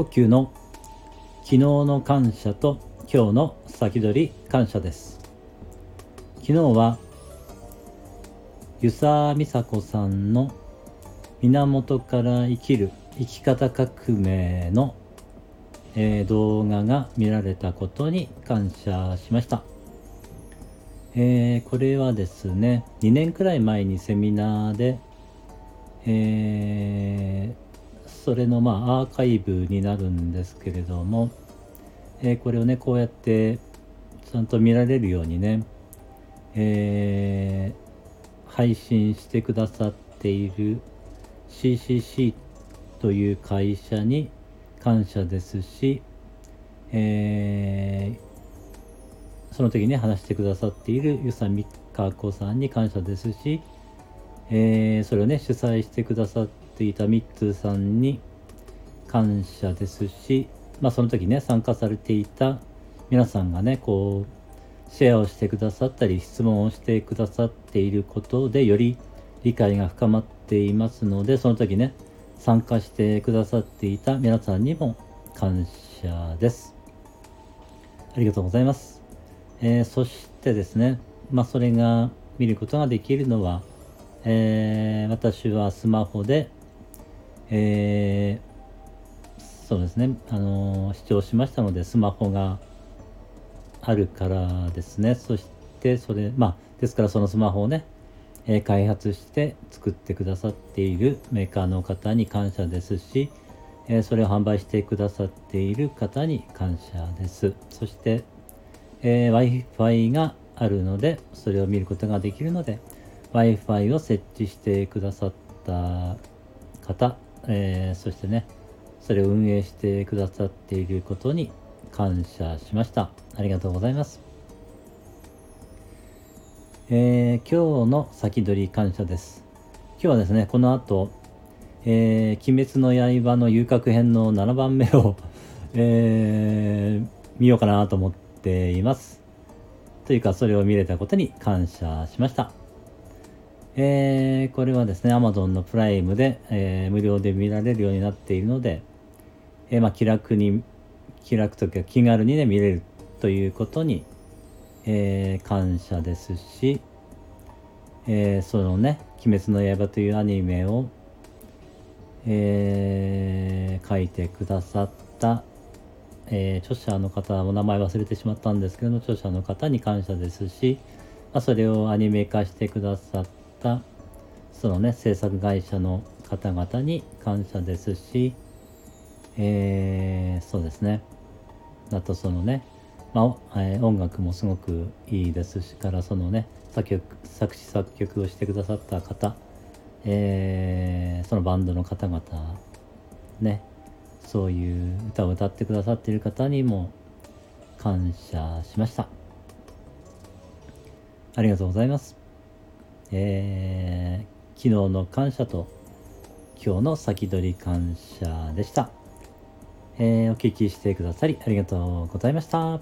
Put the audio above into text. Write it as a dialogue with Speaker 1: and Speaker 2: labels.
Speaker 1: 呼吸の昨日の感謝と今日の先取り感謝です。昨日は湯沢美佐子さんの源から生きる生き方革命の、えー、動画が見られたことに感謝しました、えー、これはですね2年くらい前にセミナーで、えー、それのまあアーカイブになるんですけれども、えこれをねこうやってちゃんと見られるようにね、え配信してくださっている CCC という会社に感謝ですし、えー、その時に話してくださっているゆさみかこさんに感謝ですし、えー、それをね主催してくださっていたミッツーさんに感謝ですし、まあ、その時ね参加されていた皆さんがねこうシェアをしてくださったり質問をしてくださっていることでより理解が深まっていますのでその時ね参加してくださっていた皆さんにも感謝です。ありがとうございます。えー、そしてですね、まあ、それが見ることができるのは、えー、私はスマホで、えー、そうですね、あの視聴しましたので、スマホがあるからですね、そしてそれ、まあ、ですからそのスマホをね、え開発して作ってくださっているメーカーの方に感謝ですし、えそれを販売してくださっている方に感謝です。そして、えー、Wi-Fi があるので、それを見ることができるので、Wi-Fi を設置してくださった方、えー、そしてね、それを運営してくださっていることに感謝しました。ありがとうございます。えー、今日の先取り感謝です。今日はですね、この後、えー、鬼滅の刃の遊郭編の7番目を えー、見ようかなと思っています。というか、それを見れたことに感謝しました。えー、これはですね、Amazon のプライムで、えー、無料で見られるようになっているので、えー、まあ、気楽に、気楽というか気軽にね、見れるということにえー、感謝ですし、え、そのね「鬼滅の刃」というアニメを、え、書いてくださった、え著者の方お名前忘れてしまったんですけども著者の方に感謝ですし、まあ、それをアニメ化してくださったたそのね制作会社の方々に感謝ですし、えそうですね。あとそのねまあえー、音楽もすごくいいですしからそのね作曲作詞作曲をしてくださった方、えー、そのバンドの方々ねそういう歌を歌ってくださっている方にも感謝しました。ありがとうございます。えー、昨日の感謝と今日の先取り感謝でした、えー、お聞きしてくださりありがとうございました。